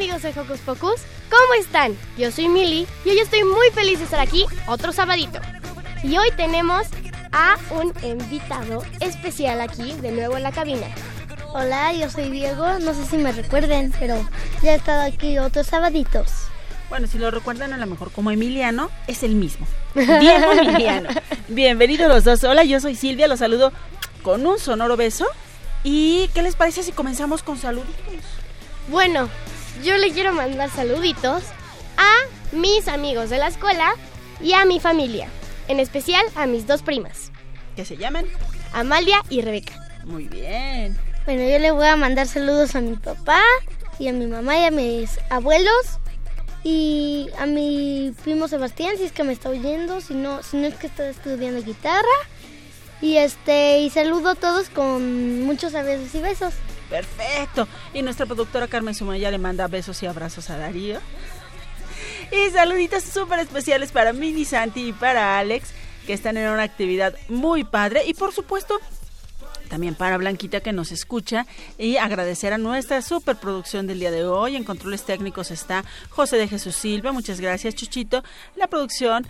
Amigos de Hocus Pocus, ¿cómo están? Yo soy Mili y hoy estoy muy feliz de estar aquí otro sabadito. Y hoy tenemos a un invitado especial aquí de nuevo en la cabina. Hola, yo soy Diego, no sé si me recuerden, pero ya he estado aquí otros sabaditos. Bueno, si lo recuerdan a lo mejor como Emiliano, es el mismo. Diego Emiliano. Bienvenidos los dos. Hola, yo soy Silvia, los saludo con un sonoro beso. ¿Y qué les parece si comenzamos con saluditos? Bueno, yo le quiero mandar saluditos a mis amigos de la escuela y a mi familia, en especial a mis dos primas, ¿Qué se llaman? Amalia y Rebeca. Muy bien. Bueno, yo le voy a mandar saludos a mi papá y a mi mamá y a mis abuelos y a mi primo Sebastián si es que me está oyendo, si no, si no es que está estudiando guitarra. Y este, y saludo a todos con muchos abrazos y besos. Perfecto. Y nuestra productora Carmen Sumaya le manda besos y abrazos a Darío. Y saluditos súper especiales para Mini Santi y para Alex, que están en una actividad muy padre. Y por supuesto, también para Blanquita que nos escucha y agradecer a nuestra superproducción del día de hoy. En controles técnicos está José de Jesús Silva, muchas gracias Chuchito. La producción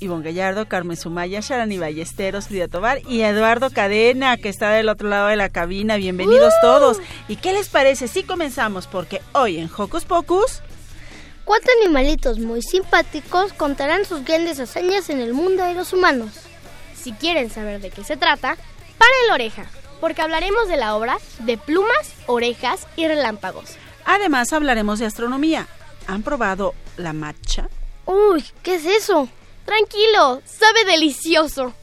Ivonne Gallardo, Carmen Sumaya, Sharani Ballesteros, Frida Tobar y Eduardo Cadena, que está del otro lado de la cabina. Bienvenidos todos. ¿Y qué les parece si comenzamos? Porque hoy en Hocus Pocus... Cuatro animalitos muy simpáticos contarán sus grandes hazañas en el mundo de los humanos. Si quieren saber de qué se trata, paren la oreja, porque hablaremos de la obra de plumas, orejas y relámpagos. Además hablaremos de astronomía. ¿Han probado la matcha? Uy, ¿qué es eso? Tranquilo, sabe delicioso.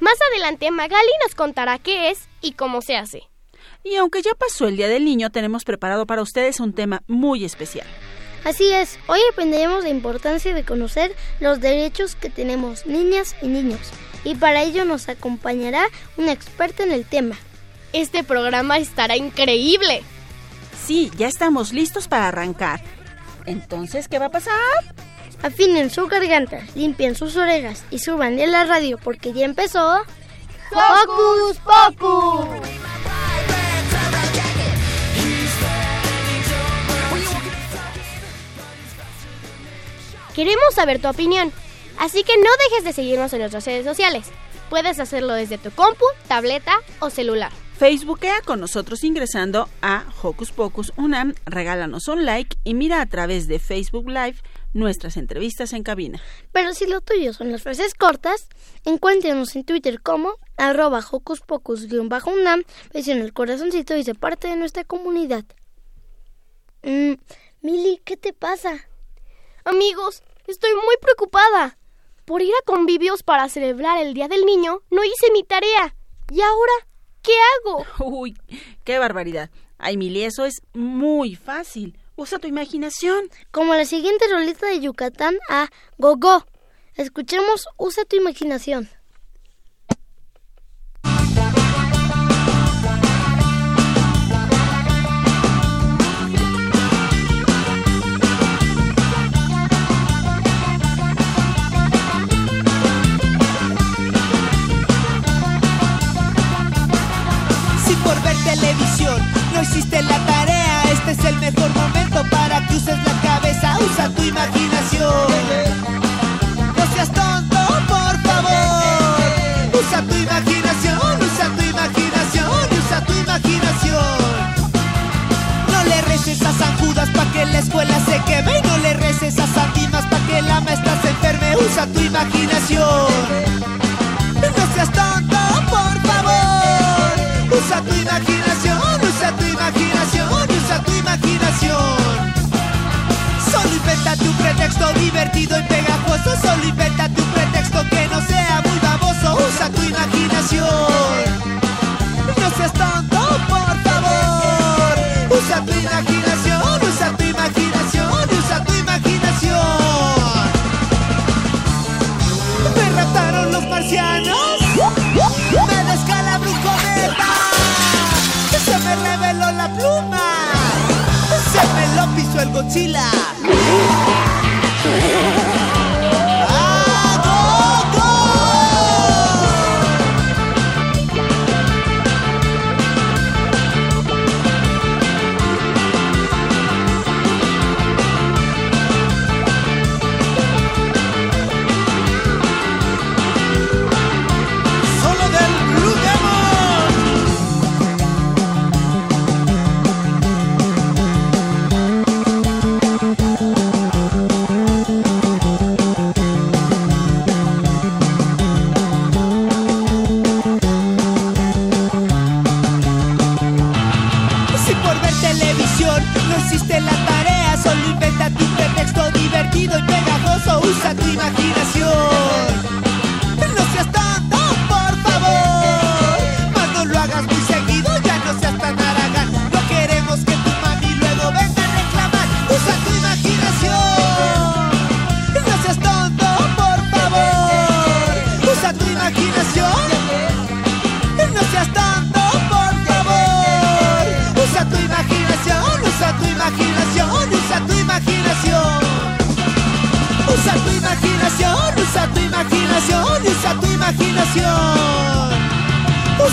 Más adelante Magali nos contará qué es y cómo se hace. Y aunque ya pasó el Día del Niño, tenemos preparado para ustedes un tema muy especial. Así es, hoy aprenderemos la importancia de conocer los derechos que tenemos niñas y niños. Y para ello nos acompañará una experta en el tema. Este programa estará increíble. Sí, ya estamos listos para arrancar. Entonces, ¿qué va a pasar? Afinen su garganta, limpien sus orejas y suban a la radio porque ya empezó. ¡Hocus Pocus! Queremos saber tu opinión, así que no dejes de seguirnos en nuestras redes sociales. Puedes hacerlo desde tu compu, tableta o celular. Facebookea con nosotros ingresando a Hocus Pocus Unam, regálanos un like y mira a través de Facebook Live nuestras entrevistas en cabina. Pero si lo tuyo son las frases cortas, encuéntrenos en Twitter como arroba Hocus Pocus-Unam, presiona el corazoncito y se parte de nuestra comunidad. Mm, Mili, ¿qué te pasa? Amigos, estoy muy preocupada. Por ir a convivios para celebrar el Día del Niño, no hice mi tarea. ¿Y ahora qué hago? Uy, qué barbaridad. Ay, Mili, eso es muy fácil. Usa tu imaginación. Como la siguiente rolita de Yucatán a Gogo. Escuchemos Usa tu imaginación. Hiciste la tarea, este es el mejor momento para que uses la cabeza. Usa tu imaginación. No seas tonto, por favor. Usa tu imaginación, usa tu imaginación, usa tu imaginación. No le reces a San Judas pa' que la escuela se queme no le reces a San Dimas pa' que la maestra se enferme. Usa tu imaginación. No seas tonto, por favor. Usa tu imaginación, tu. Solo invéntate un pretexto divertido y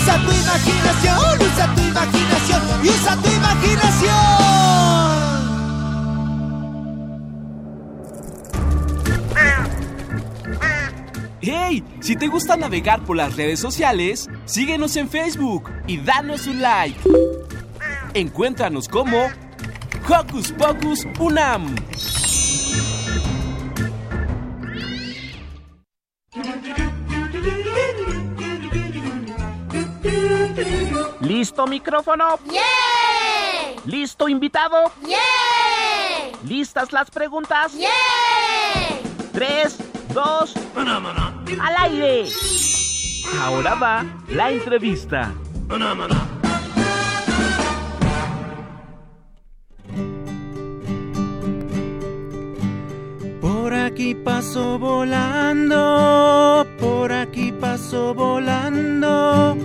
Usa tu imaginación, usa tu imaginación usa tu imaginación. ¡Hey! Si te gusta navegar por las redes sociales, síguenos en Facebook y danos un like. Encuéntranos como Hocus Pocus Unam. ¿Listo micrófono? ¡Yeah! ¿Listo invitado? ¡Yeah! ¿Listas las preguntas? ¡Yeah! Tres, dos, al aire. Ahora va la entrevista. Por aquí paso volando, por aquí paso volando,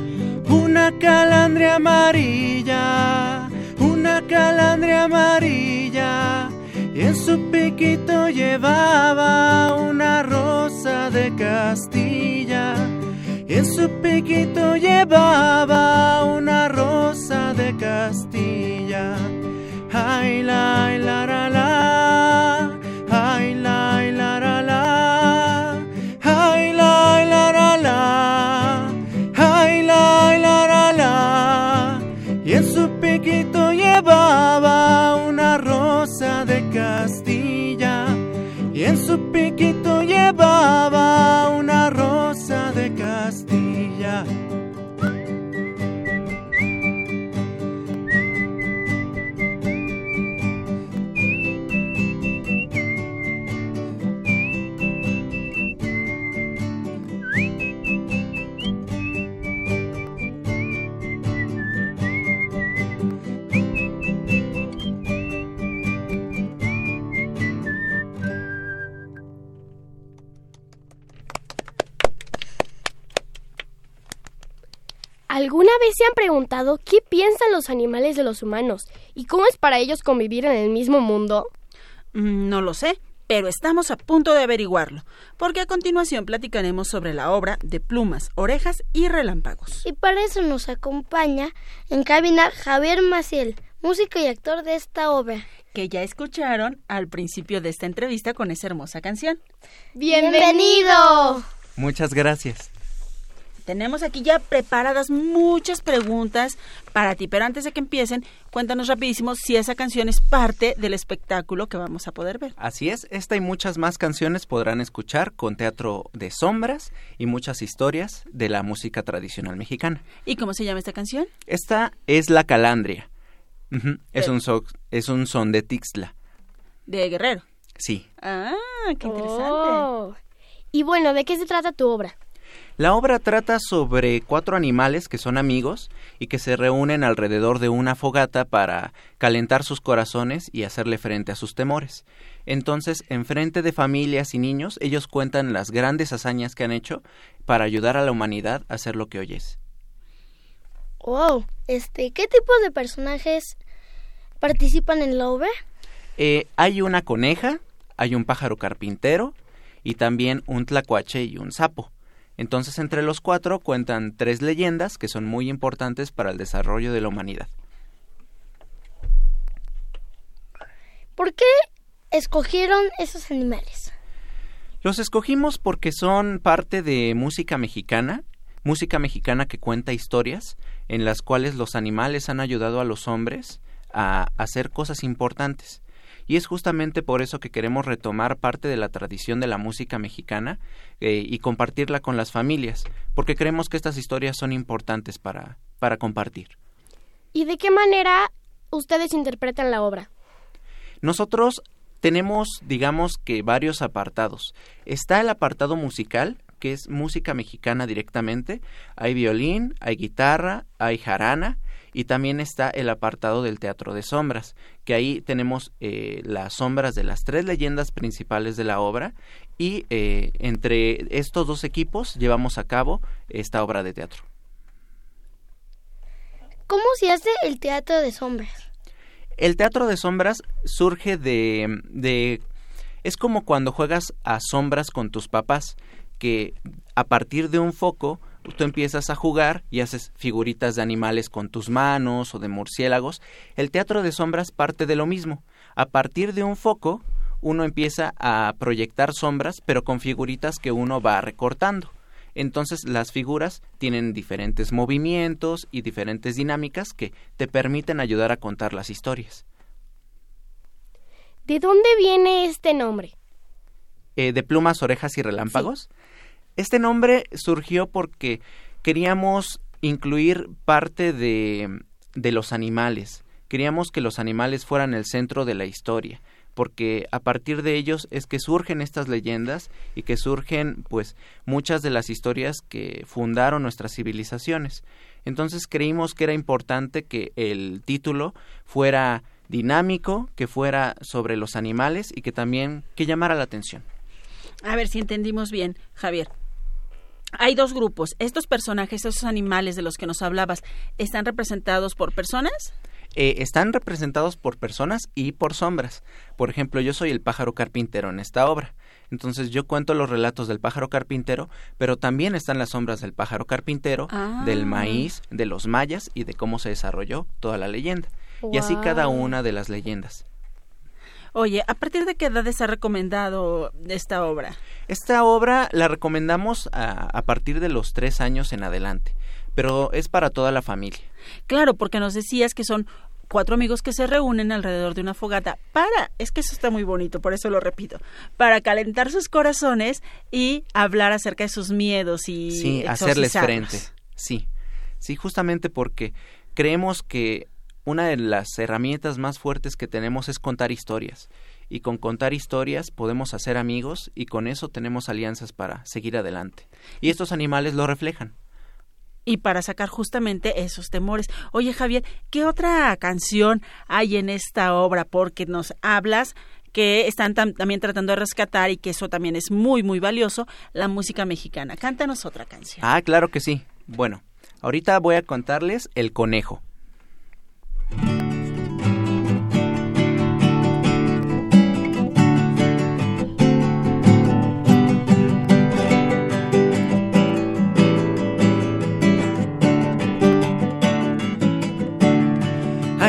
una calandria amarilla, una calandria amarilla, y en su piquito llevaba una rosa de Castilla, y en su piquito llevaba una rosa de Castilla. Ay, la, la, la, la. Ay, la, llevaba una rosa de Castilla. Y en su piquito llevaba una rosa de Castilla. Vez se han preguntado qué piensan los animales de los humanos y cómo es para ellos convivir en el mismo mundo? Mm, No lo sé, pero estamos a punto de averiguarlo, porque a continuación platicaremos sobre la obra de plumas, orejas y relámpagos. Y para eso nos acompaña en cabina Javier Maciel, músico y actor de esta obra. Que ya escucharon al principio de esta entrevista con esa hermosa canción. ¡Bienvenido! Muchas gracias. Tenemos aquí ya preparadas muchas preguntas para ti, pero antes de que empiecen, cuéntanos rapidísimo si esa canción es parte del espectáculo que vamos a poder ver. Así es, esta y muchas más canciones podrán escuchar con teatro de sombras y muchas historias de la música tradicional mexicana. ¿Y cómo se llama esta canción? Esta es La Calandria. Es, un so- es un son de Tixla. De Guerrero. Sí. Ah, qué interesante. Oh. Y bueno, ¿de qué se trata tu obra? La obra trata sobre cuatro animales que son amigos y que se reúnen alrededor de una fogata para calentar sus corazones y hacerle frente a sus temores. Entonces, en frente de familias y niños, ellos cuentan las grandes hazañas que han hecho para ayudar a la humanidad a hacer lo que hoy es. Wow, este, ¿qué tipo de personajes participan en la obra? Eh, hay una coneja, hay un pájaro carpintero y también un tlacuache y un sapo. Entonces, entre los cuatro cuentan tres leyendas que son muy importantes para el desarrollo de la humanidad. ¿Por qué escogieron esos animales? Los escogimos porque son parte de música mexicana, música mexicana que cuenta historias en las cuales los animales han ayudado a los hombres a hacer cosas importantes. Y es justamente por eso que queremos retomar parte de la tradición de la música mexicana eh, y compartirla con las familias, porque creemos que estas historias son importantes para, para compartir. ¿Y de qué manera ustedes interpretan la obra? Nosotros tenemos, digamos que varios apartados. Está el apartado musical, que es música mexicana directamente. Hay violín, hay guitarra, hay jarana y también está el apartado del teatro de sombras, que ahí tenemos eh, las sombras de las tres leyendas principales de la obra y eh, entre estos dos equipos llevamos a cabo esta obra de teatro. ¿Cómo se hace el teatro de sombras? El teatro de sombras surge de, de... Es como cuando juegas a sombras con tus papás, que a partir de un foco tú empiezas a jugar y haces figuritas de animales con tus manos o de murciélagos. El teatro de sombras parte de lo mismo. A partir de un foco uno empieza a proyectar sombras, pero con figuritas que uno va recortando. Entonces las figuras tienen diferentes movimientos y diferentes dinámicas que te permiten ayudar a contar las historias. ¿De dónde viene este nombre? Eh, de plumas, orejas y relámpagos. Este nombre surgió porque queríamos incluir parte de, de los animales. Queríamos que los animales fueran el centro de la historia porque a partir de ellos es que surgen estas leyendas y que surgen pues muchas de las historias que fundaron nuestras civilizaciones. Entonces creímos que era importante que el título fuera dinámico, que fuera sobre los animales y que también que llamara la atención. A ver si entendimos bien, Javier. Hay dos grupos. Estos personajes, esos animales de los que nos hablabas, ¿están representados por personas? Eh, están representados por personas y por sombras. Por ejemplo, yo soy el pájaro carpintero en esta obra. Entonces yo cuento los relatos del pájaro carpintero, pero también están las sombras del pájaro carpintero, Ah. del maíz, de los mayas y de cómo se desarrolló toda la leyenda. Y así cada una de las leyendas. Oye, ¿a partir de qué edad está recomendado esta obra? Esta obra la recomendamos a, a partir de los tres años en adelante, pero es para toda la familia. Claro, porque nos decías que son cuatro amigos que se reúnen alrededor de una fogata para, es que eso está muy bonito, por eso lo repito, para calentar sus corazones y hablar acerca de sus miedos y Sí, hacerles frente. Sí, sí, justamente porque creemos que una de las herramientas más fuertes que tenemos es contar historias. Y con contar historias podemos hacer amigos y con eso tenemos alianzas para seguir adelante. Y estos animales lo reflejan. y para sacar justamente esos temores. Oye, Javier, ¿qué otra canción hay en esta obra? Porque nos hablas que están tam- también tratando de rescatar y que eso también es muy, muy valioso, la música mexicana. Cántanos otra canción. Ah, claro que sí. Bueno, ahorita voy a contarles El Conejo.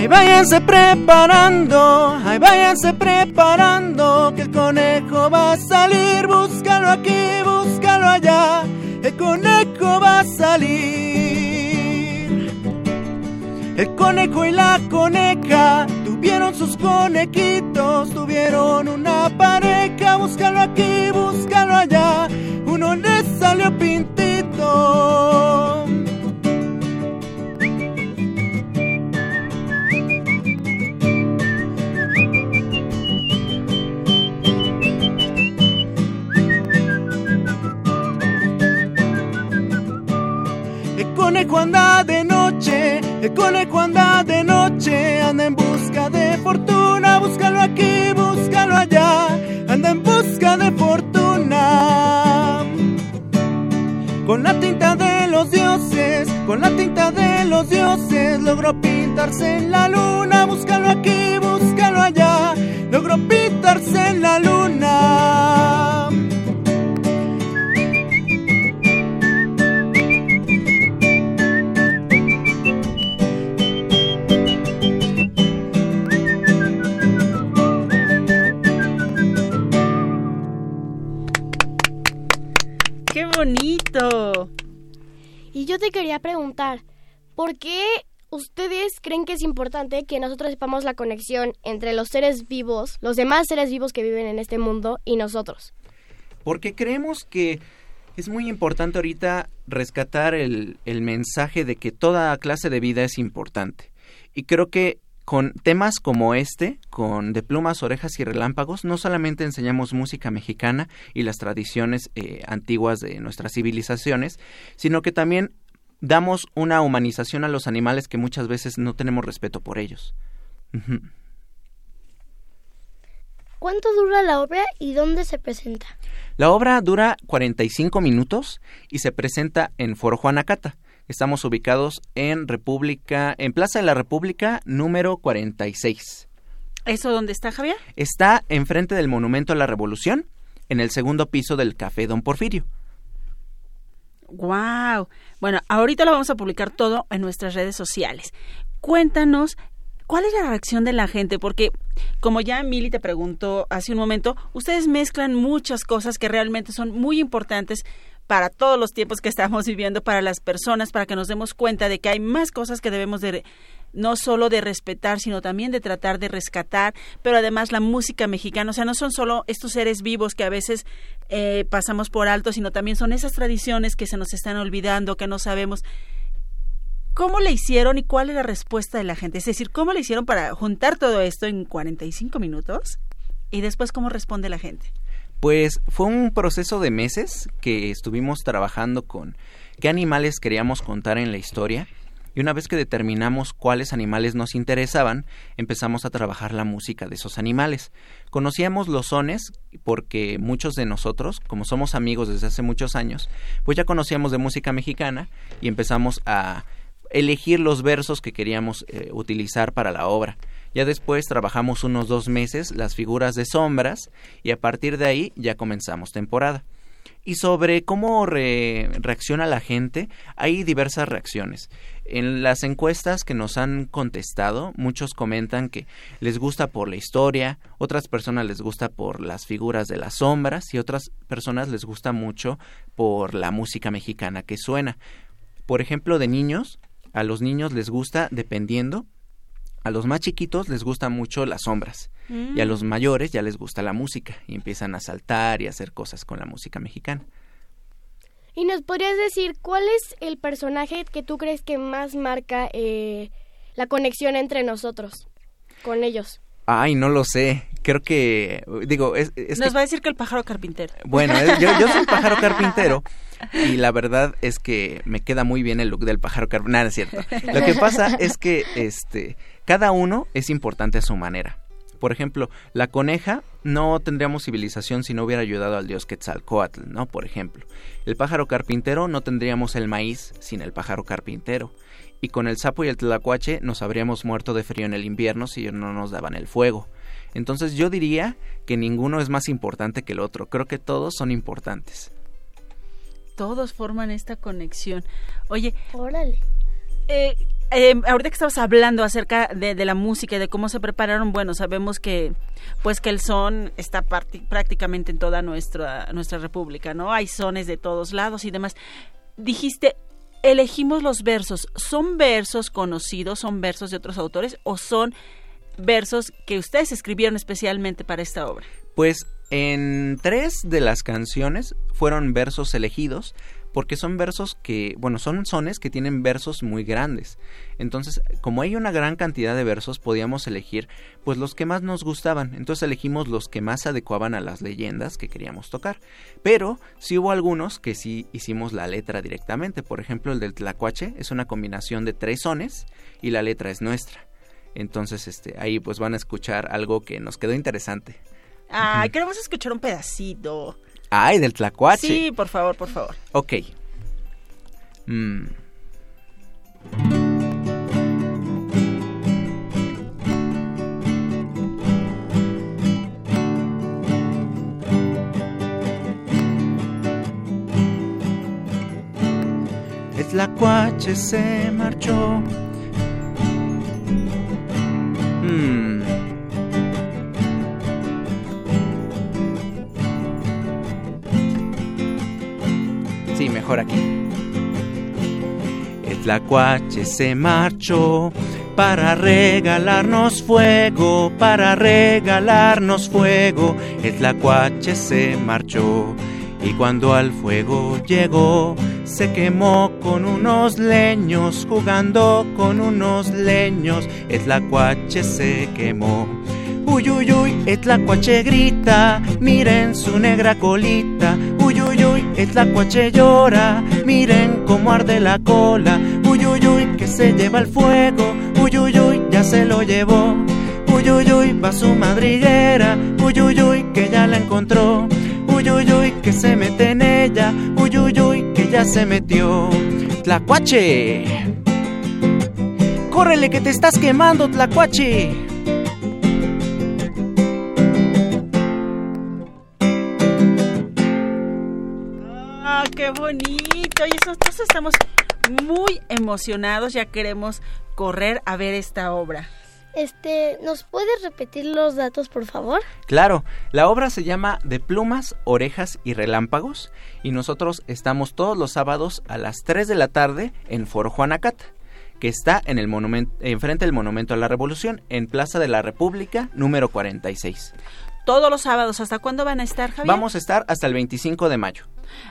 Ahí váyanse preparando, ahí váyanse preparando, que el conejo va a salir, búscalo aquí, búscalo allá, el conejo va a salir. El conejo y la coneja tuvieron sus conequitos, tuvieron una pareja, búscalo aquí, búscalo allá, uno le salió pintito. Conejo anda de noche, el conejo anda de noche, anda en busca de fortuna, búscalo aquí, búscalo allá, anda en busca de fortuna. Con la tinta de los dioses, con la tinta de los dioses, logró pintarse en la luna, búscalo aquí, búscalo allá, logró pintarse en la luna. Y yo te quería preguntar, ¿por qué ustedes creen que es importante que nosotros sepamos la conexión entre los seres vivos, los demás seres vivos que viven en este mundo y nosotros? Porque creemos que es muy importante ahorita rescatar el, el mensaje de que toda clase de vida es importante. Y creo que con temas como este, con De plumas, orejas y relámpagos, no solamente enseñamos música mexicana y las tradiciones eh, antiguas de nuestras civilizaciones, sino que también damos una humanización a los animales que muchas veces no tenemos respeto por ellos. ¿Cuánto dura la obra y dónde se presenta? La obra dura 45 minutos y se presenta en Foro Juanacata. Estamos ubicados en República, en Plaza de la República número 46. ¿Eso dónde está, Javier? Está enfrente del Monumento a la Revolución, en el segundo piso del Café Don Porfirio. Wow. Bueno, ahorita lo vamos a publicar todo en nuestras redes sociales. Cuéntanos cuál es la reacción de la gente, porque como ya Mili te preguntó hace un momento, ustedes mezclan muchas cosas que realmente son muy importantes para todos los tiempos que estamos viviendo, para las personas, para que nos demos cuenta de que hay más cosas que debemos de no solo de respetar, sino también de tratar de rescatar, pero además la música mexicana, o sea, no son solo estos seres vivos que a veces eh, pasamos por alto, sino también son esas tradiciones que se nos están olvidando, que no sabemos. ¿Cómo le hicieron y cuál es la respuesta de la gente? Es decir, ¿cómo le hicieron para juntar todo esto en 45 minutos? Y después, ¿cómo responde la gente? Pues fue un proceso de meses que estuvimos trabajando con qué animales queríamos contar en la historia y una vez que determinamos cuáles animales nos interesaban, empezamos a trabajar la música de esos animales. Conocíamos los sones porque muchos de nosotros, como somos amigos desde hace muchos años, pues ya conocíamos de música mexicana y empezamos a elegir los versos que queríamos eh, utilizar para la obra. Ya después trabajamos unos dos meses las figuras de sombras y a partir de ahí ya comenzamos temporada. Y sobre cómo re reacciona la gente, hay diversas reacciones. En las encuestas que nos han contestado, muchos comentan que les gusta por la historia, otras personas les gusta por las figuras de las sombras y otras personas les gusta mucho por la música mexicana que suena. Por ejemplo, de niños, a los niños les gusta, dependiendo, a los más chiquitos les gustan mucho las sombras mm. y a los mayores ya les gusta la música y empiezan a saltar y a hacer cosas con la música mexicana. ¿Y nos podrías decir cuál es el personaje que tú crees que más marca eh, la conexión entre nosotros, con ellos? Ay, no lo sé. Creo que, digo, es... es Nos que, va a decir que el pájaro carpintero. Bueno, es, yo, yo soy el pájaro carpintero y la verdad es que me queda muy bien el look del pájaro carpintero. Nada, es cierto. Lo que pasa es que, este, cada uno es importante a su manera. Por ejemplo, la coneja no tendríamos civilización si no hubiera ayudado al dios Quetzalcoatl, ¿no? Por ejemplo. El pájaro carpintero no tendríamos el maíz sin el pájaro carpintero. Y con el sapo y el tlacuache nos habríamos muerto de frío en el invierno si no nos daban el fuego. Entonces yo diría que ninguno es más importante que el otro. Creo que todos son importantes. Todos forman esta conexión. Oye, órale. Eh, eh, ahorita que estabas hablando acerca de, de, la música y de cómo se prepararon, bueno, sabemos que pues que el son está prácticamente en toda nuestra nuestra república, ¿no? Hay sones de todos lados y demás. Dijiste elegimos los versos? ¿Son versos conocidos, son versos de otros autores o son versos que ustedes escribieron especialmente para esta obra? Pues en tres de las canciones fueron versos elegidos porque son versos que, bueno, son sones que tienen versos muy grandes. Entonces, como hay una gran cantidad de versos, podíamos elegir pues los que más nos gustaban. Entonces elegimos los que más adecuaban a las leyendas que queríamos tocar. Pero sí hubo algunos que sí hicimos la letra directamente. Por ejemplo, el del Tlacuache es una combinación de tres sones y la letra es nuestra. Entonces, este, ahí pues van a escuchar algo que nos quedó interesante. Ay, queremos escuchar un pedacito. Ay, del tlacuache. Sí, por favor, por favor. Ok. Mm. El tlacuache se marchó. Mm. Sí, mejor aquí. El tlacuache se marchó para regalarnos fuego, para regalarnos fuego. El tlacuache se marchó y cuando al fuego llegó, se quemó con unos leños, jugando con unos leños. El tlacuache se quemó. Uy, uy, uy, el tlacuache grita, miren su negra colita. Uy, uy, uy, el tlacuache llora, miren cómo arde la cola. Uy, uy, uy, que se lleva el fuego. Uy, uy, uy, ya se lo llevó. Uy, uy, uy, va su madriguera. Uy, uy, uy, que ya la encontró. Uy, uy, uy, que se mete en ella. Uy, uy, uy, que ya se metió. Tlacuache. Córrele que te estás quemando, Tlacuache. Qué bonito. Y nosotros estamos muy emocionados, ya queremos correr a ver esta obra. Este, ¿nos puedes repetir los datos, por favor? Claro, la obra se llama De plumas, orejas y relámpagos y nosotros estamos todos los sábados a las 3 de la tarde en Foro Juanacata, que está en el monumento enfrente del Monumento a la Revolución en Plaza de la República número 46. Todos los sábados, ¿hasta cuándo van a estar, Javier? Vamos a estar hasta el 25 de mayo.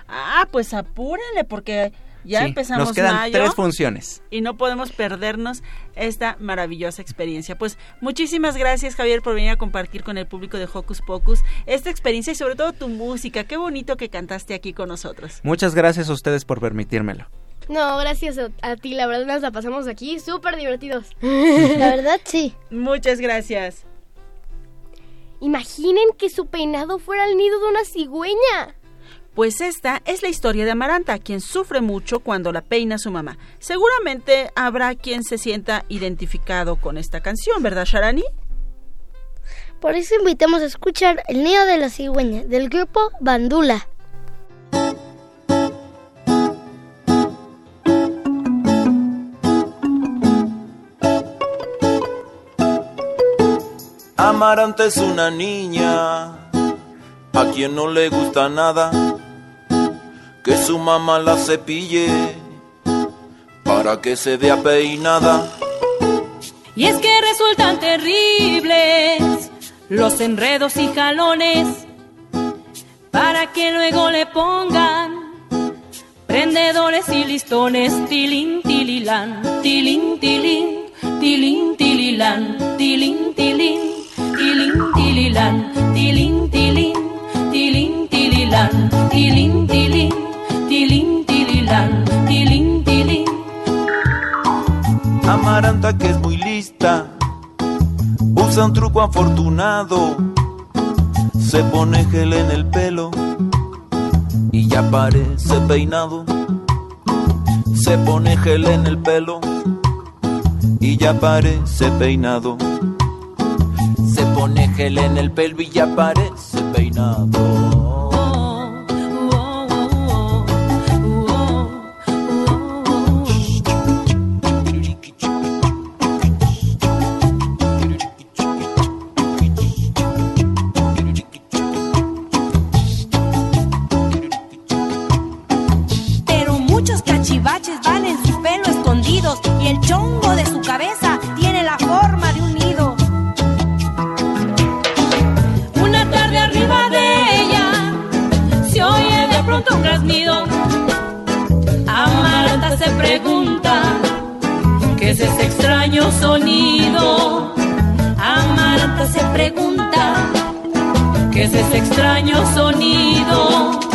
Ah, pues apúrenle porque ya Sí, empezamos Nos quedan mayo tres funciones. y no podemos perdernos esta maravillosa experiencia. Pues muchísimas gracias Javier por venir a compartir con el público de Hocus Pocus esta experiencia y sobre todo tu música. Qué bonito que cantaste aquí con nosotros. Muchas gracias a ustedes por permitírmelo. No, gracias a, a ti, la verdad nos la pasamos aquí súper divertidos. La verdad, sí. Muchas gracias. Imaginen que su peinado fuera el nido de una cigüeña. Pues esta es la historia de Amaranta, quien sufre mucho cuando la peina su mamá. Seguramente habrá quien se sienta identificado con esta canción, ¿verdad, Sharani? Por eso invitamos a escuchar El nido de la cigüeña del grupo Bandula. Amaranta es una niña a quien no le gusta nada que su mamá la cepille para que se vea peinada. Y es que resultan terribles los enredos y jalones para que luego le pongan prendedores y listones. Tilín, tililán, tilín, tilín, tilín, tililán, tilín, tilín, tilín, tililán, tilín, tilín, tilín, tililán, tilín, tilín, tilín, tililán, tilín, tilín. Amaranta que es muy lista, usa un truco afortunado, se pone gel en el pelo y ya parece peinado. Se pone gel en el pelo y ya parece peinado. Gel en el pelo y ya parece peinado. Es ese extraño sonido.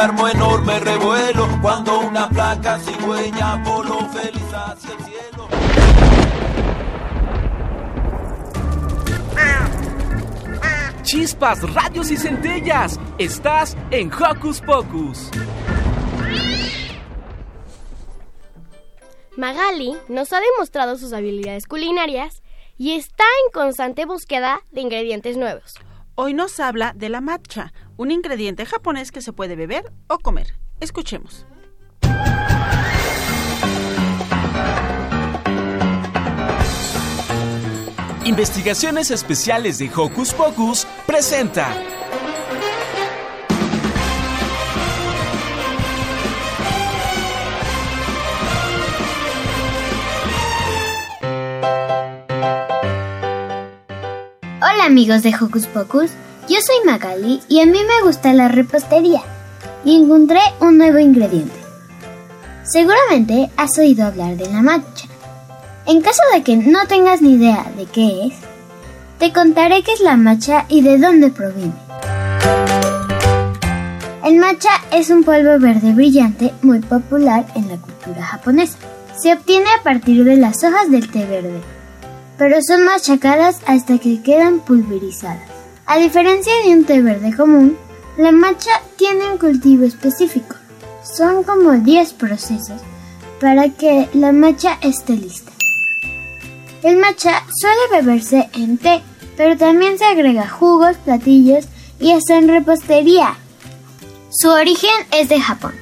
Armó enorme revuelo cuando una placa cigüeña voló feliz hacia el cielo. Chispas, radios y centellas. Estás en Hocus Pocus. Magali nos ha demostrado sus habilidades culinarias y está en constante búsqueda de ingredientes nuevos. Hoy nos habla de la matcha, un ingrediente japonés que se puede beber o comer. Escuchemos. Investigaciones Especiales de Hocus Pocus presenta. Hola amigos de Hocus Pocus, yo soy Magali y a mí me gusta la repostería y encontré un nuevo ingrediente. Seguramente has oído hablar de la matcha. En caso de que no tengas ni idea de qué es, te contaré qué es la matcha y de dónde proviene. El matcha es un polvo verde brillante muy popular en la cultura japonesa. Se obtiene a partir de las hojas del té verde, pero son machacadas hasta que quedan pulverizadas. A diferencia de un té verde común, la matcha tiene un cultivo específico. Son como 10 procesos para que la matcha esté lista. El matcha suele beberse en té, pero también se agrega jugos, platillos y hasta en repostería. Su origen es de Japón.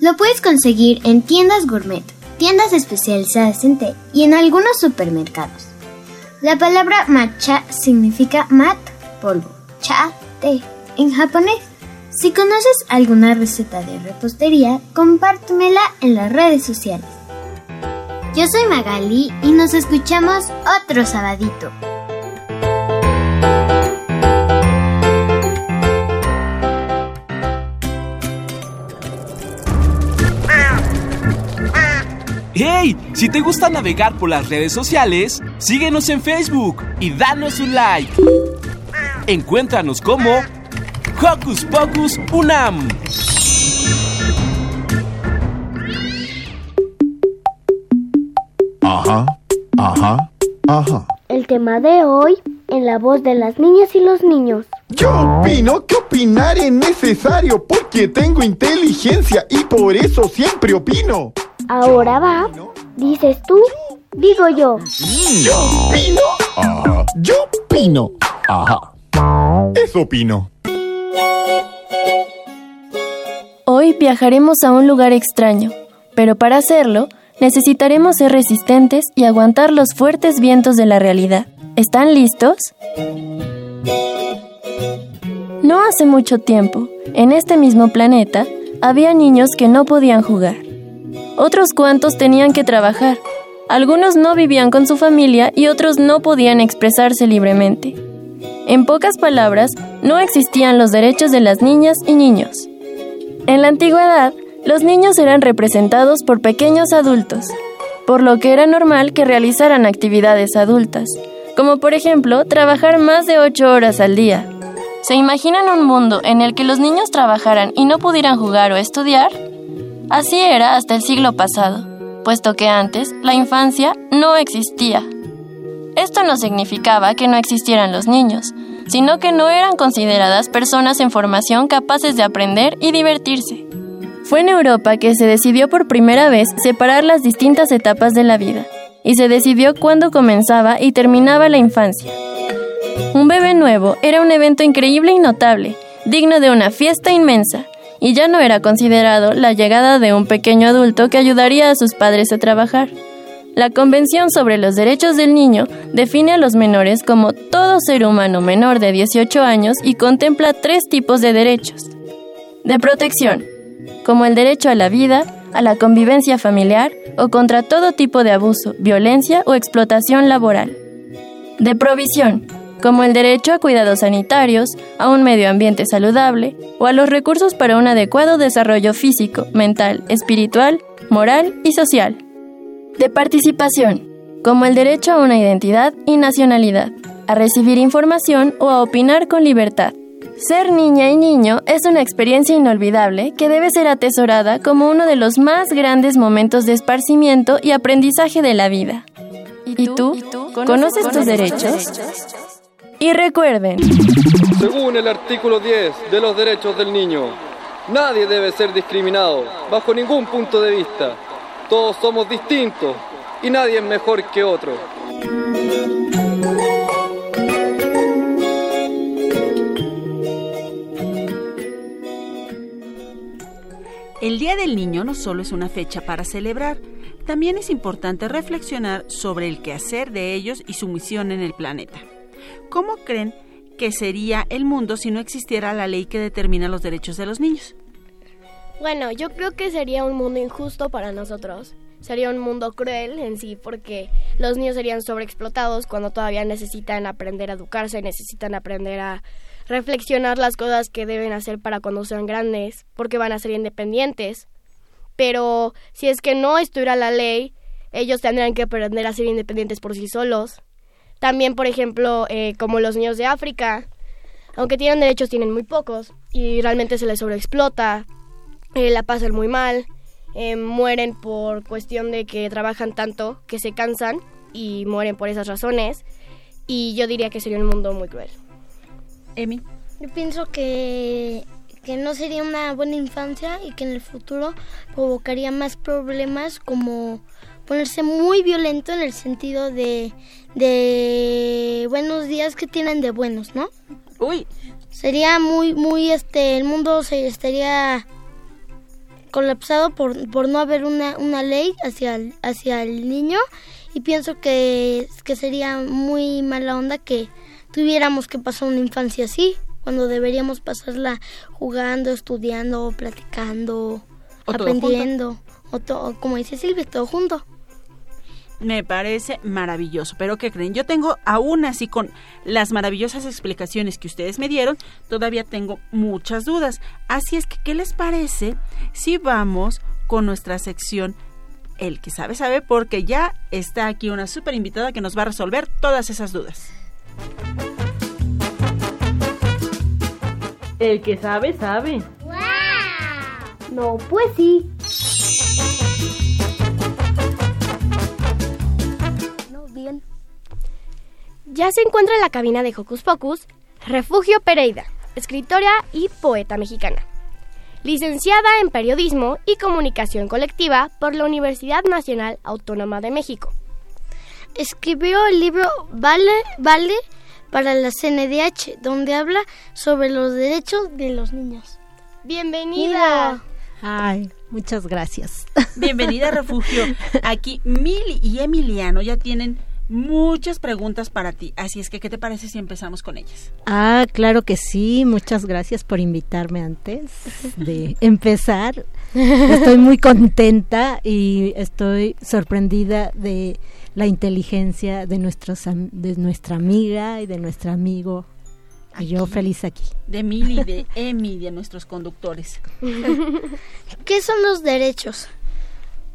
Lo puedes conseguir en tiendas gourmet, tiendas especializadas en té y en algunos supermercados. La palabra matcha significa mat, polvo, cha, té, en japonés. Si conoces alguna receta de repostería, compártemela en las redes sociales. Yo soy Magali y nos escuchamos otro sabadito. ¡Hey! Si te gusta navegar por las redes sociales, síguenos en Facebook y danos un like. Encuéntranos como Hocus Pocus Unam. Ajá, ajá, ajá. El tema de hoy en la voz de las niñas y los niños. Yo opino que opinar es necesario porque tengo inteligencia y por eso siempre opino. Ahora va. Dices tú, digo yo. Yo opino. Ajá. Yo opino. Ajá. Eso opino. Hoy viajaremos a un lugar extraño, pero para hacerlo necesitaremos ser resistentes y aguantar los fuertes vientos de la realidad. ¿Están listos? No hace mucho tiempo, en este mismo planeta, había niños que no podían jugar. Otros cuantos tenían que trabajar. Algunos no vivían con su familia y otros no podían expresarse libremente. En pocas palabras, no existían los derechos de las niñas y niños. En la antigüedad, los niños eran representados por pequeños adultos, por lo que era normal que realizaran actividades adultas, como por ejemplo trabajar más de 8 horas al día. ¿Se imaginan un mundo en el que los niños trabajaran y no pudieran jugar o estudiar? Así era hasta el siglo pasado, puesto que antes la infancia no existía. Esto no significaba que no existieran los niños, sino que no eran consideradas personas en formación capaces de aprender y divertirse. Fue en Europa que se decidió por primera vez separar las distintas etapas de la vida, y se decidió cuándo comenzaba y terminaba la infancia. Un bebé nuevo era un evento increíble y notable, digno de una fiesta inmensa, y ya no era considerado la llegada de un pequeño adulto que ayudaría a sus padres a trabajar. La Convención sobre los Derechos del Niño define a los menores como todo ser humano menor de 18 años y contempla tres tipos de derechos. De protección, como el derecho a la vida, a la convivencia familiar o contra todo tipo de abuso, violencia o explotación laboral. De provisión, como el derecho a cuidados sanitarios, a un medio ambiente saludable o a los recursos para un adecuado desarrollo físico, mental, espiritual, moral y social. De participación, como el derecho a una identidad y nacionalidad, a recibir información o a opinar con libertad. Ser niña y niño es una experiencia inolvidable que debe ser atesorada como uno de los más grandes momentos de esparcimiento y aprendizaje de la vida. ¿Y tú? ¿Conoces tus derechos? Y recuerden. Según el artículo 10 de los derechos del niño, nadie debe ser discriminado bajo ningún punto de vista. Todos somos distintos y nadie es mejor que otro. El Día del Niño no solo es una fecha para celebrar, también es importante reflexionar sobre el quehacer de ellos y su misión en el planeta. ¿Cómo creen que sería el mundo si no existiera la ley que determina los derechos de los niños? Bueno, yo creo que sería un mundo injusto para nosotros. Sería un mundo cruel en sí porque los niños serían sobreexplotados cuando todavía necesitan aprender a educarse, necesitan aprender a reflexionar las cosas que deben hacer para cuando sean grandes, porque van a ser independientes. Pero si es que no estuviera la ley, ellos tendrían que aprender a ser independientes por sí solos. También, por ejemplo, eh, como los niños de África, aunque tienen derechos, tienen muy pocos y realmente se les sobreexplota, eh, la pasan muy mal, eh, mueren por cuestión de que trabajan tanto que se cansan y mueren por esas razones. Y yo diría que sería un mundo muy cruel. Emi. Yo pienso que, que no sería una buena infancia y que en el futuro provocaría más problemas como ponerse muy violento en el sentido de, de buenos días que tienen de buenos, ¿no? Uy. Sería muy, muy, este, el mundo se estaría colapsado por, por no haber una, una ley hacia el, hacia el niño. Y pienso que, que sería muy mala onda que tuviéramos que pasar una infancia así, cuando deberíamos pasarla jugando, estudiando, platicando, O todo aprendiendo, o todo, como dice Silvia, todo junto. Me parece maravilloso, pero ¿qué creen? Yo tengo, aún así con las maravillosas explicaciones que ustedes me dieron, todavía tengo muchas dudas. Así es que, ¿qué les parece si vamos con nuestra sección El que sabe, sabe? Porque ya está aquí una súper invitada que nos va a resolver todas esas dudas. El que sabe, sabe. No, pues sí. Ya se encuentra en la cabina de Hocus Pocus Refugio Pereira, escritora y poeta mexicana. Licenciada en Periodismo y Comunicación Colectiva por la Universidad Nacional Autónoma de México. Escribió el libro Vale, Vale para la CNDH, donde habla sobre los derechos de los niños. Bienvenida. Ay, muchas gracias. Bienvenida a Refugio. Aquí Mili y Emiliano ya tienen muchas preguntas para ti. Así es que, ¿qué te parece si empezamos con ellas? Ah, claro que sí. Muchas gracias por invitarme antes de empezar. Estoy muy contenta y estoy sorprendida de la inteligencia de nuestros am- de nuestra amiga y de nuestro amigo Y yo feliz aquí. De Mili, de Emi, de nuestros conductores. ¿Qué son los derechos?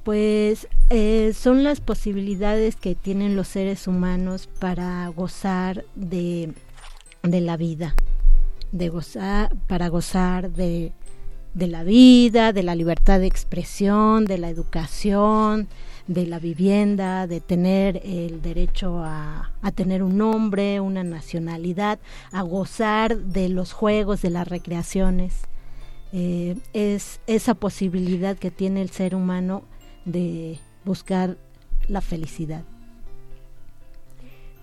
Pues eh, son las posibilidades que tienen los seres humanos para gozar de, de la vida, de gozar, para gozar de, de la vida, de la libertad de expresión, de la educación, de la vivienda, de tener el derecho a, a, tener un nombre, una nacionalidad, a gozar de los juegos, de las recreaciones. Eh, es esa posibilidad que tiene el ser humano de buscar la felicidad.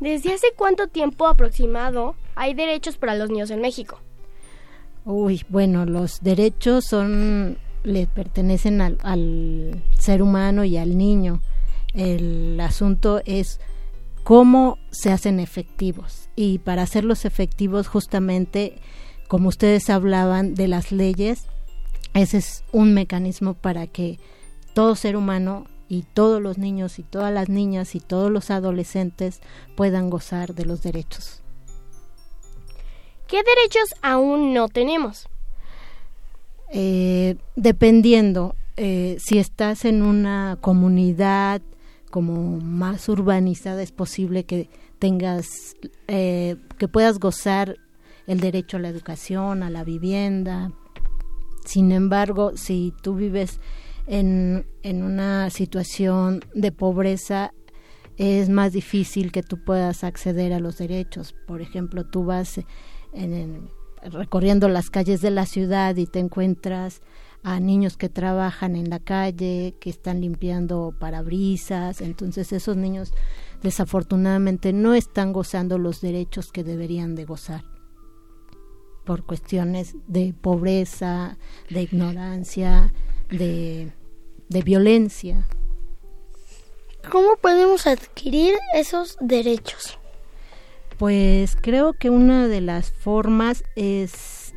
¿Desde hace cuánto tiempo aproximado hay derechos para los niños en México? Uy, bueno, los derechos son le pertenecen al, al, ser humano y al niño. El asunto es cómo se hacen efectivos. Y para hacerlos efectivos, justamente, como ustedes hablaban de las leyes, ese es un mecanismo para que todo ser humano y todos los niños y todas las niñas y todos los adolescentes puedan gozar de los derechos. ¿Qué derechos aún no tenemos? Eh, dependiendo, eh, si estás en una comunidad como más urbanizada, es posible que tengas, eh, que puedas gozar el derecho a la educación, a la vivienda. Sin embargo, si tú vives en, en una situación de pobreza, es más difícil que tú puedas acceder a los derechos. Por ejemplo, tú vas en, en recorriendo las calles de la ciudad y te encuentras a niños que trabajan en la calle, que están limpiando parabrisas, entonces esos niños desafortunadamente no están gozando los derechos que deberían de gozar por cuestiones de pobreza, de ignorancia, de, de violencia. ¿Cómo podemos adquirir esos derechos? Pues creo que una de las formas es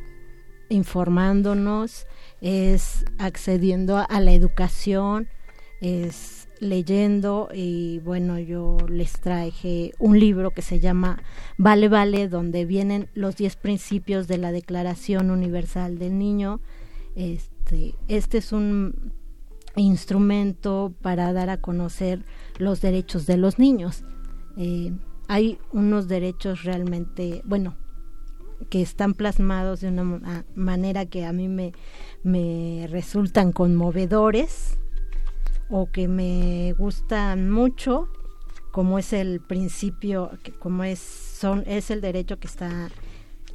informándonos, es accediendo a la educación, es leyendo y bueno, yo les traje un libro que se llama Vale Vale, donde vienen los 10 principios de la Declaración Universal del Niño. Este, este es un instrumento para dar a conocer los derechos de los niños. Eh, hay unos derechos realmente, bueno, que están plasmados de una manera que a mí me, me resultan conmovedores o que me gustan mucho, como es el principio, como es, son, es el derecho que está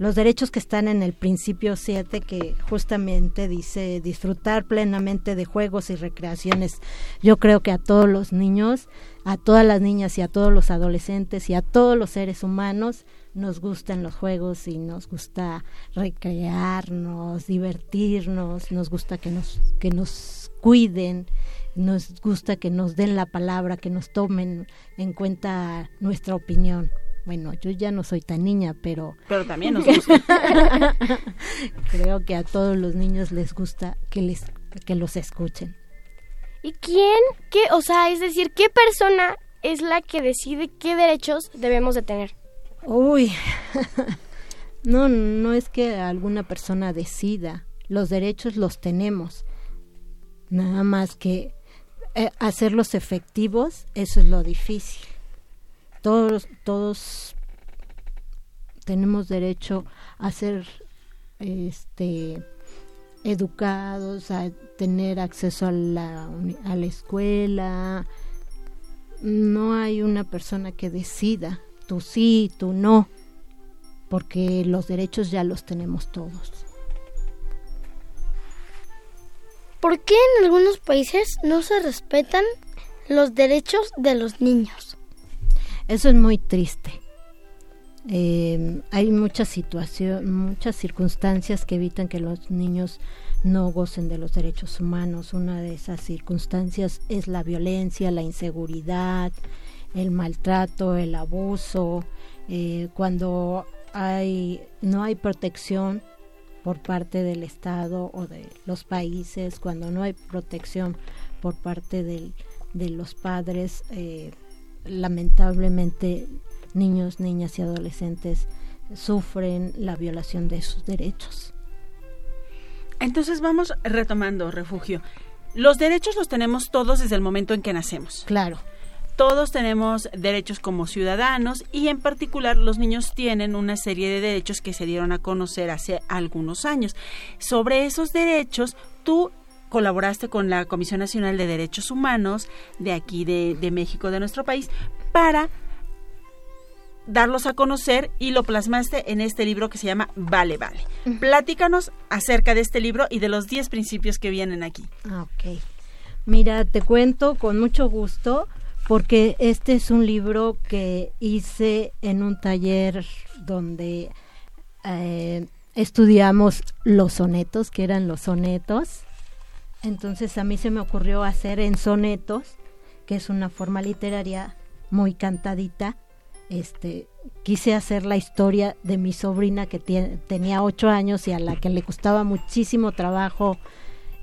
los derechos que están en el principio 7 que justamente dice disfrutar plenamente de juegos y recreaciones. Yo creo que a todos los niños, a todas las niñas y a todos los adolescentes y a todos los seres humanos nos gustan los juegos y nos gusta recrearnos, divertirnos, nos gusta que nos que nos cuiden, nos gusta que nos den la palabra, que nos tomen en cuenta nuestra opinión. Bueno, yo ya no soy tan niña, pero... Pero también nos gusta. Creo que a todos los niños les gusta que, les, que los escuchen. ¿Y quién? ¿Qué? O sea, es decir, ¿qué persona es la que decide qué derechos debemos de tener? Uy, no, no es que alguna persona decida. Los derechos los tenemos. Nada más que eh, hacerlos efectivos, eso es lo difícil todos, todos tenemos derecho a ser este educados, a tener acceso a la, a la escuela. No hay una persona que decida, tú sí, tú no, porque los derechos ya los tenemos todos. ¿Por qué en algunos países no se respetan los derechos de los niños? Eso es muy triste. Eh, hay muchas situaciones, muchas circunstancias que evitan que los niños no gocen de los derechos humanos. Una de esas circunstancias es la violencia, la inseguridad, el maltrato, el abuso. Eh, cuando hay no hay protección por parte del Estado o de los países, cuando no hay protección por parte del, de los padres, eh, lamentablemente niños, niñas y adolescentes sufren la violación de sus derechos. Entonces vamos retomando, refugio. Los derechos los tenemos todos desde el momento en que nacemos. Claro. Todos tenemos derechos como ciudadanos y en particular los niños tienen una serie de derechos que se dieron a conocer hace algunos años. Sobre esos derechos, tú colaboraste con la Comisión Nacional de Derechos Humanos de aquí de, de México, de nuestro país, para darlos a conocer y lo plasmaste en este libro que se llama Vale, Vale. Platícanos acerca de este libro y de los 10 principios que vienen aquí. Ah, ok. Mira, te cuento con mucho gusto porque este es un libro que hice en un taller donde eh, estudiamos los sonetos, que eran los sonetos. Entonces a mí se me ocurrió hacer en sonetos, que es una forma literaria muy cantadita, este, quise hacer la historia de mi sobrina que tenía ocho años y a la que le costaba muchísimo trabajo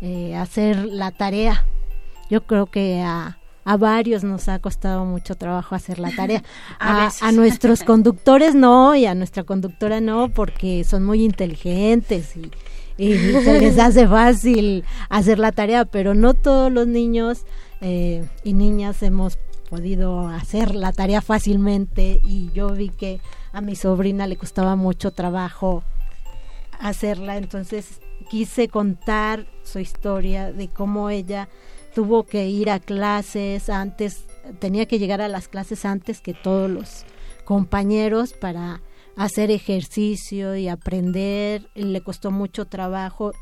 eh, hacer la tarea. Yo creo que a, a, varios nos ha costado mucho trabajo hacer la tarea. a, a, nuestros conductores no y a nuestra conductora no porque son muy inteligentes y, y se les hace fácil hacer la tarea, pero no todos los niños eh, y niñas hemos podido hacer la tarea fácilmente y yo vi que a mi sobrina le costaba mucho trabajo hacerla, entonces quise contar su historia de cómo ella tuvo que ir a clases antes, tenía que llegar a las clases antes que todos los compañeros para hacer ejercicio y aprender, le costó mucho trabajo,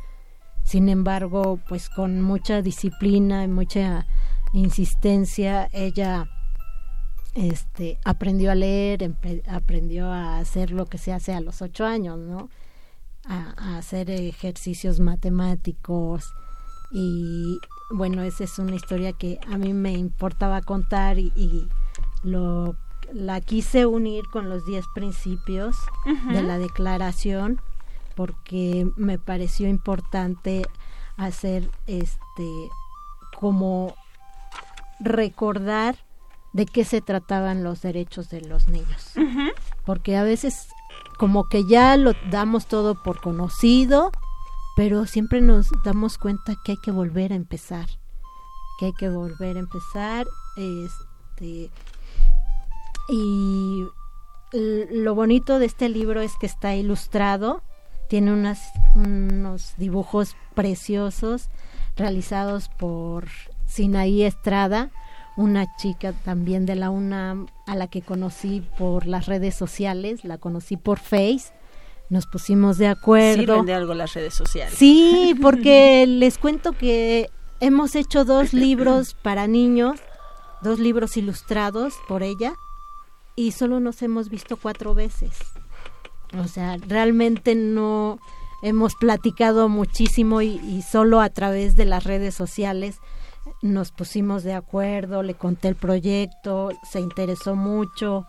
sin embargo, pues con mucha disciplina y mucha insistencia, ella este, aprendió a leer, aprendió a hacer lo que se hace a los ocho años, ¿no? A, hacer ejercicios matemáticos y bueno, esa es una historia que a mí me importaba contar y, lo la quise unir con los diez principios de la declaración porque me pareció importante hacer este como recordar de qué se trataban los derechos de los niños. Porque a veces como que ya lo damos todo por conocido, pero siempre nos damos cuenta que hay que volver a empezar. Que hay que volver a empezar. Este, y lo bonito de este libro es que está ilustrado, tiene unas, unos dibujos preciosos realizados por Sinaí Estrada, una chica también de la UNAM a la que conocí por las redes sociales, la conocí por Face, nos pusimos de acuerdo. Sirven de algo las redes sociales. Sí, porque les cuento que hemos hecho dos libros para niños, dos libros ilustrados por ella, y solo nos hemos visto cuatro veces. O sea, realmente no hemos platicado muchísimo y, y solo a través de las redes sociales nos pusimos de acuerdo, le conté el proyecto, se interesó mucho.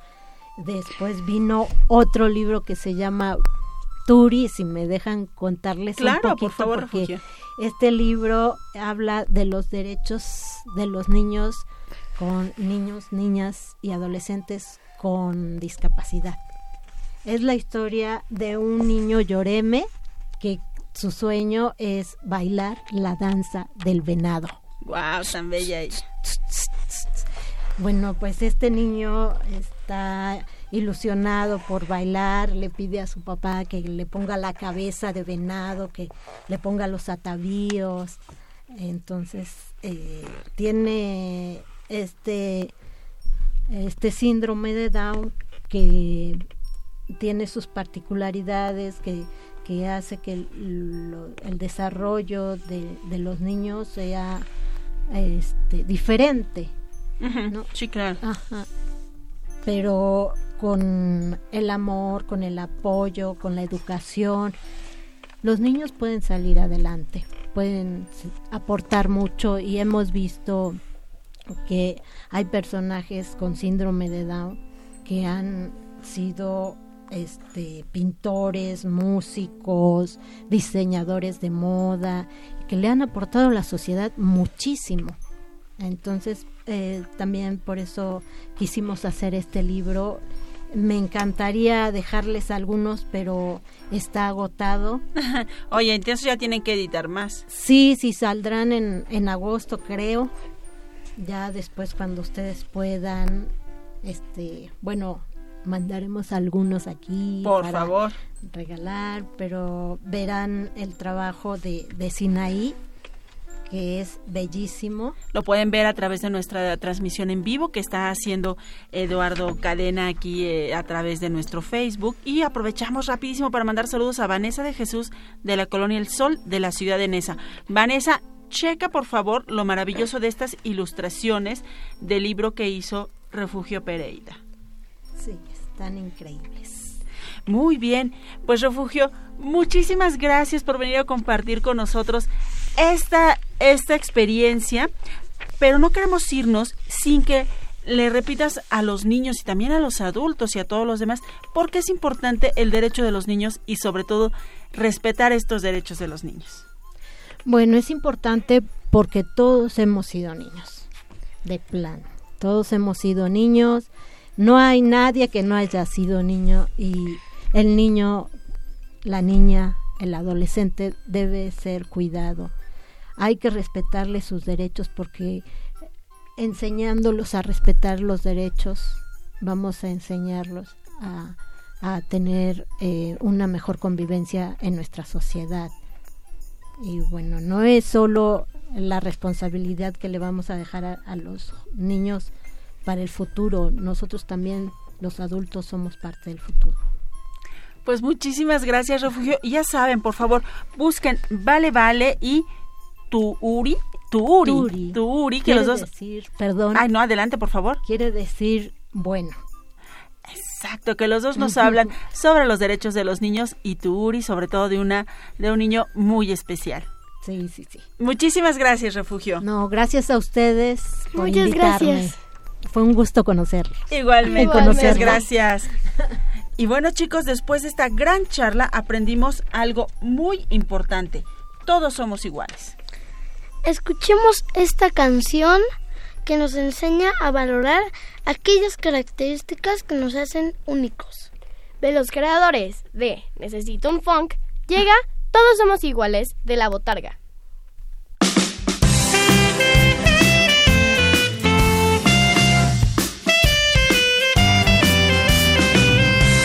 Después vino otro libro que se llama Turi, si me dejan contarles un poquito, por favor, porque este libro habla de los derechos de los niños con niños, niñas y adolescentes con discapacidad. Es la historia de un niño lloreme que su sueño es bailar la danza del venado. Wow, tan bella ella. Bueno, pues este niño está ilusionado por bailar, le pide a su papá que le ponga la cabeza de venado, que le ponga los atavíos. Entonces, eh, tiene este, este síndrome de Down que tiene sus particularidades, que, que hace que el, el desarrollo de, de los niños sea este, diferente. ¿no? Sí, claro. Pero con el amor, con el apoyo, con la educación, los niños pueden salir adelante, pueden aportar mucho y hemos visto que hay personajes con síndrome de Down que han sido este, pintores, músicos, diseñadores de moda, que le han aportado a la sociedad muchísimo. Entonces, eh, también por eso quisimos hacer este libro Me encantaría dejarles algunos, pero está agotado. Oye, entonces ya tienen que editar más. Sí, sí, saldrán en, en agosto, creo. Ya después cuando ustedes puedan, este, bueno, mandaremos algunos aquí. Por para favor. Regalar, pero verán el trabajo de, de Sinaí, que es bellísimo. Lo pueden ver a través de nuestra transmisión en vivo que está haciendo Eduardo Cadena aquí eh, a través de nuestro Facebook. Y aprovechamos rapidísimo para mandar saludos a Vanessa de Jesús de la Colonia El Sol de la ciudad de Nesa. Vanessa, checa por favor lo maravilloso de estas ilustraciones del libro que hizo Refugio Pereira. Sí, están increíbles. Muy bien, pues Refugio, muchísimas gracias por venir a compartir con nosotros esta, esta experiencia, pero no queremos irnos sin que le repitas a los niños y también a los adultos y a todos los demás por qué es importante el derecho de los niños y sobre todo respetar estos derechos de los niños. Bueno, es importante porque todos hemos sido niños, de plano. Todos hemos sido niños. No hay nadie que no haya sido niño y el niño, la niña, el adolescente debe ser cuidado. Hay que respetarle sus derechos porque enseñándolos a respetar los derechos vamos a enseñarlos a, a tener eh, una mejor convivencia en nuestra sociedad. Y bueno, no es solo la responsabilidad que le vamos a dejar a, a los niños para el futuro, nosotros también los adultos somos parte del futuro. Pues muchísimas gracias, Refugio. Ya saben, por favor, busquen Vale Vale y Tu Uri. Tu Uri. Tu Uri, que Quiere los dos. decir, perdón. Ay, no, adelante, por favor. Quiere decir bueno. Exacto, que los dos nos hablan sobre los derechos de los niños y Tu Uri, sobre todo de una de un niño muy especial. Sí, sí, sí. Muchísimas gracias, Refugio. No, gracias a ustedes por Muchas invitarme. gracias. Fue un gusto conocerlos. Igualmente, Igualmente. muchas gracias. Y bueno, chicos, después de esta gran charla aprendimos algo muy importante. Todos somos iguales. Escuchemos esta canción que nos enseña a valorar aquellas características que nos hacen únicos. De los creadores de Necesito un Funk, llega Todos somos iguales de la botarga.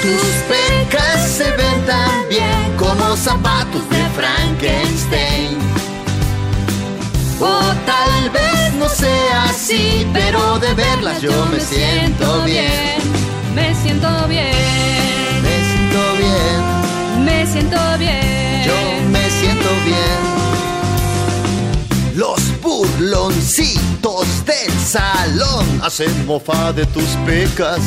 Tus pecas se ven tan bien como zapatos de Frankenstein. O tal vez sea así, pero de verlas yo me siento bien. Me siento bien. Me siento bien. Me siento bien. Yo me siento bien. Los burloncitos del salón hacen mofa de tus pecas.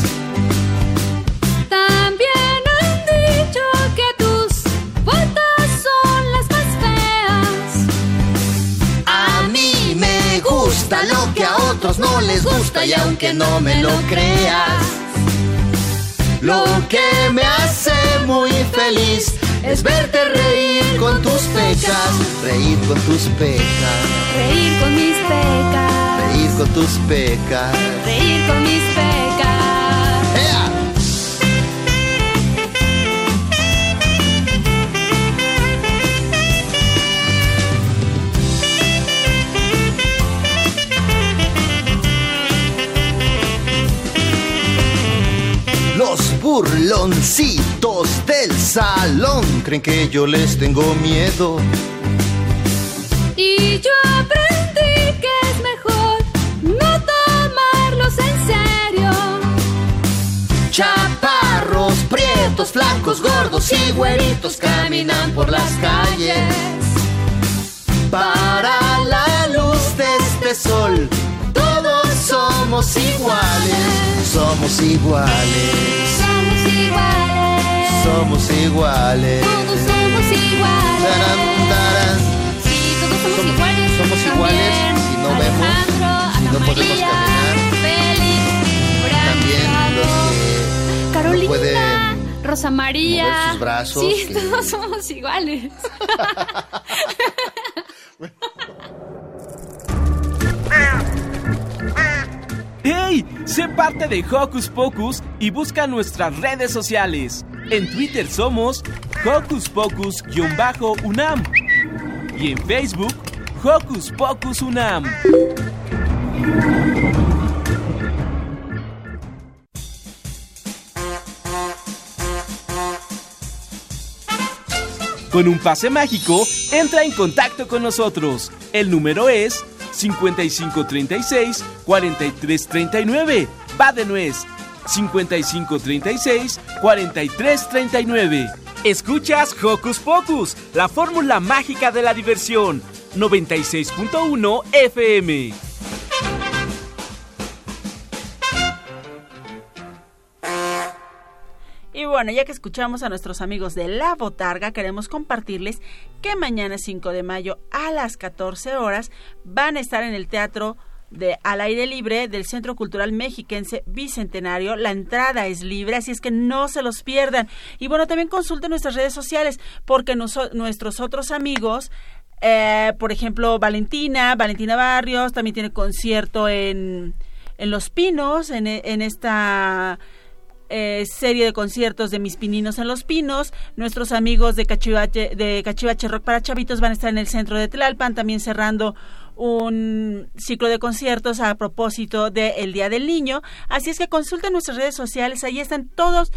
Les gusta y aunque no me lo creas, lo que me hace muy feliz es verte reír con tus pecas, reír con tus pecas, Reír con mis pecas. reír con tus pecas. Reír con mis pecas. Burloncitos del salón creen que yo les tengo miedo. Y yo aprendí que es mejor no tomarlos en serio. Chaparros, prietos, flacos, gordos y güeritos caminan por las calles. Para la luz de este sol, somos iguales. Somos iguales. Somos iguales. Somos iguales. Todos somos iguales. Tarán, tarán. Sí, todos somos iguales. somos iguales si no vemos, si no podemos caminar. Félix, También los que Carolina, no pueden Rosa María. mover sus brazos, Sí, que- todos somos iguales. Sé parte de Hocus Pocus y busca nuestras redes sociales. En Twitter somos Hocus Pocus-UNAM y en Facebook Hocus Pocus UNAM. Con un pase mágico, entra en contacto con nosotros. El número es 5536 4339. Va de nuez. 5536 4339. Escuchas Hocus Pocus, la fórmula mágica de la diversión. 96.1 FM. Bueno, ya que escuchamos a nuestros amigos de La Botarga, queremos compartirles que mañana 5 de mayo a las 14 horas van a estar en el Teatro de Al Aire Libre del Centro Cultural Mexiquense Bicentenario. La entrada es libre, así es que no se los pierdan. Y bueno, también consulten nuestras redes sociales porque nuestros otros amigos eh, por ejemplo, Valentina, Valentina Barrios, también tiene concierto en, en Los Pinos, en, en esta eh, serie de conciertos de Mis Pininos en Los Pinos. Nuestros amigos de Cachivache, de Cachivache Rock para Chavitos van a estar en el centro de Tlalpan, también cerrando un ciclo de conciertos a propósito del Día del Niño. Así es que consulten nuestras redes sociales, ahí están todos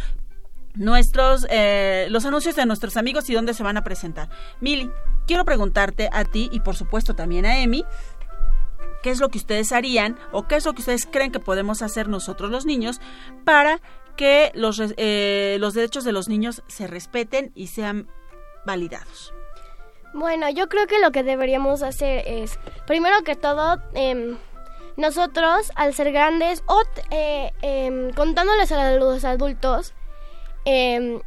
nuestros eh, los anuncios de nuestros amigos y dónde se van a presentar. Mili, quiero preguntarte a ti y por supuesto también a Emi, ¿qué es lo que ustedes harían o qué es lo que ustedes creen que podemos hacer nosotros los niños para que los, eh, los derechos de los niños se respeten y sean validados? Bueno, yo creo que lo que deberíamos hacer es, primero que todo, em, nosotros al ser grandes o eh, em, contándoles a los adultos, Em,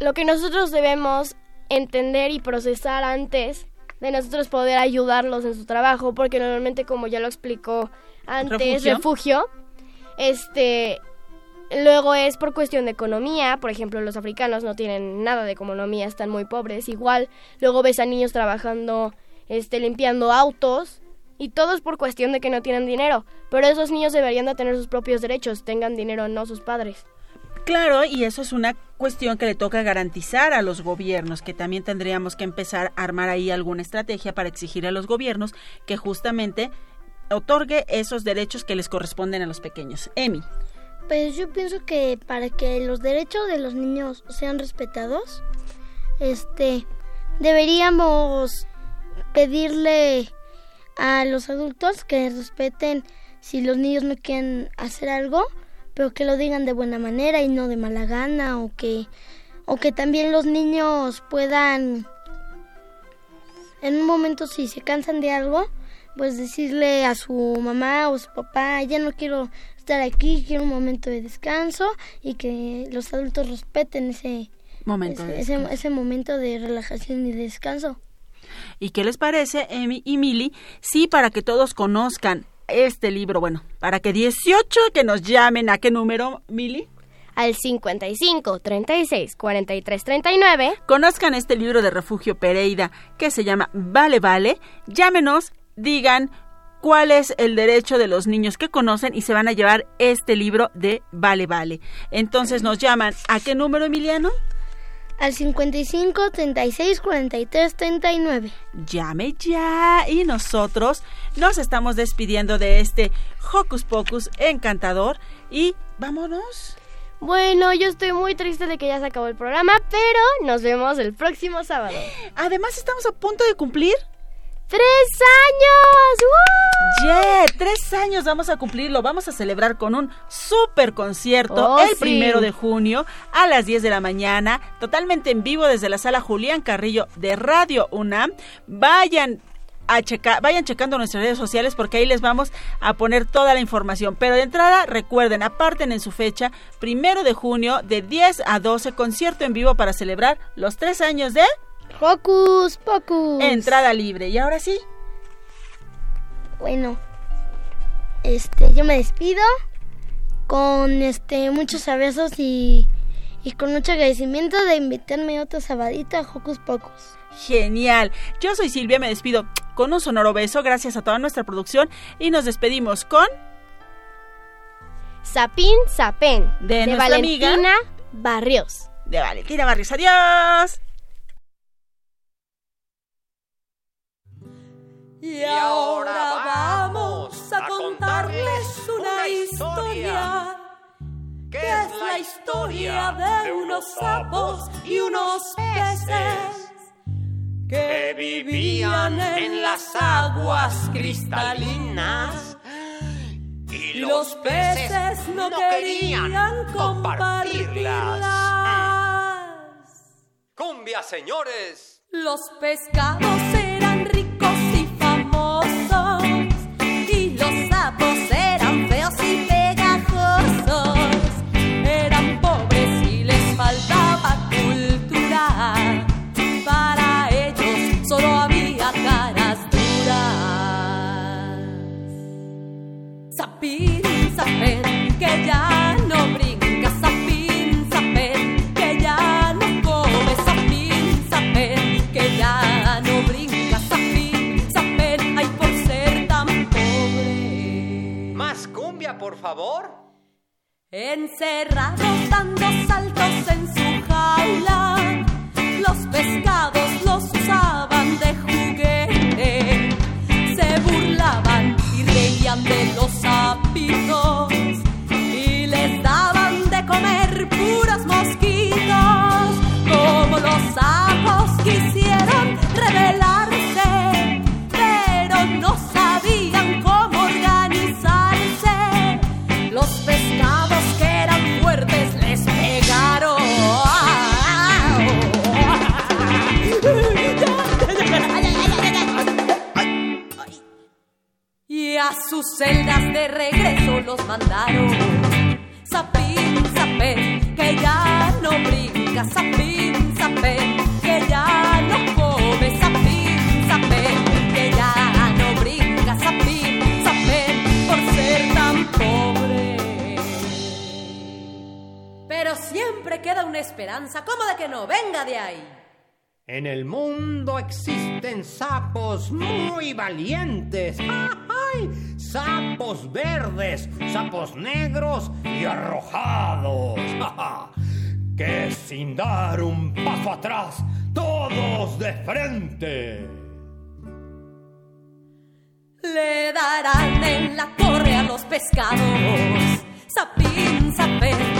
lo que nosotros debemos entender y procesar antes de nosotros poder ayudarlos en su trabajo, porque normalmente como ya lo explicó antes, refugio, este luego es por cuestión de economía, por ejemplo, los africanos no tienen nada de economía, están muy pobres, igual luego ves a niños trabajando este limpiando autos y todo es por cuestión de que no tienen dinero, pero esos niños deberían de tener sus propios derechos, tengan dinero o no sus padres. Claro, y eso es una cuestión que le toca garantizar a los gobiernos, que también tendríamos que empezar a armar ahí alguna estrategia para exigir a los gobiernos que justamente otorgue esos derechos que les corresponden a los pequeños. Emi. Pues yo pienso que para que los derechos de los niños sean respetados, este, deberíamos pedirle a los adultos que respeten si los niños no quieren hacer algo, pero que lo digan de buena manera y no de mala gana o que o que también los niños puedan en un momento si se cansan de algo pues decirle a su mamá o su papá ya no quiero estar aquí quiero un momento de descanso y que los adultos respeten ese momento ese, ese, momento de relajación y de descanso ¿Y qué les parece, Emi y Mili? Sí, para que todos conozcan este libro? Bueno, para que 18 que nos llamen, ¿a qué número, Mili? Al 55 36 43 39. Conozcan este libro de Refugio Pereira que se llama Vale Vale. Llámenos, digan cuál es el derecho de los niños que conocen y se van a llevar este libro de Vale Vale. Entonces nos llaman, ¿a qué número, Emiliano? al 55 36 43 39. Llame ya y nosotros nos estamos despidiendo de este Hocus Pocus encantador y vámonos. Bueno, yo estoy muy triste de que ya se acabó el programa, pero nos vemos el próximo sábado. Además, estamos a punto de cumplir ¡Tres años! ¡Yeah! Tres años vamos a cumplirlo. Vamos a celebrar con un super concierto Oh, el sí. primero de junio a las 10 de la mañana, totalmente en vivo desde la sala Julián Carrillo de Radio UNAM. Vayan a checar, vayan checando nuestras redes sociales porque ahí les vamos a poner toda la información. Pero de entrada, recuerden, aparten en su fecha, primero de junio, de 10 a 12, concierto en vivo para celebrar los tres años de Hocus Pocus. entrada libre. Y ahora sí, Bueno, este, yo me despido con este muchos abrazos y, y con mucho agradecimiento de invitarme otro sabadito a Hocus Pocus. Genial. Yo soy Silvia, me despido con un sonoro beso, gracias a toda nuestra producción y nos despedimos con... Sapín Sapén. De nuestra amiga. Valentina Barrios. De Valentina Barrios. Adiós. Y ahora vamos a contarles una historia, que es la historia de unos sapos y unos peces que vivían en las aguas cristalinas. Y los peces no querían compartirlas. ¡Cumbia, señores! Los pescados eran favor? Encerrados dando saltos en su jaula, los pescados los usaban de juguete, se burlaban y reían de los sapitos y les daban de comer puros mosquitos, como los los mandaron. Sapín, sapén, que ya no brinca. Sapín, sapén, que ya no come. Sapín, sapén, que ya no brinca. Sapín, sapén, por ser tan pobre. Pero siempre queda una esperanza. ¿Cómo de que no? Venga de ahí. En el mundo existen sapos muy valientes. ¡Ay! Sapos verdes, sapos negros y arrojados. Que sin dar un paso atrás, todos de frente. Le darán en la torre a los pescados. Sapín, sapén,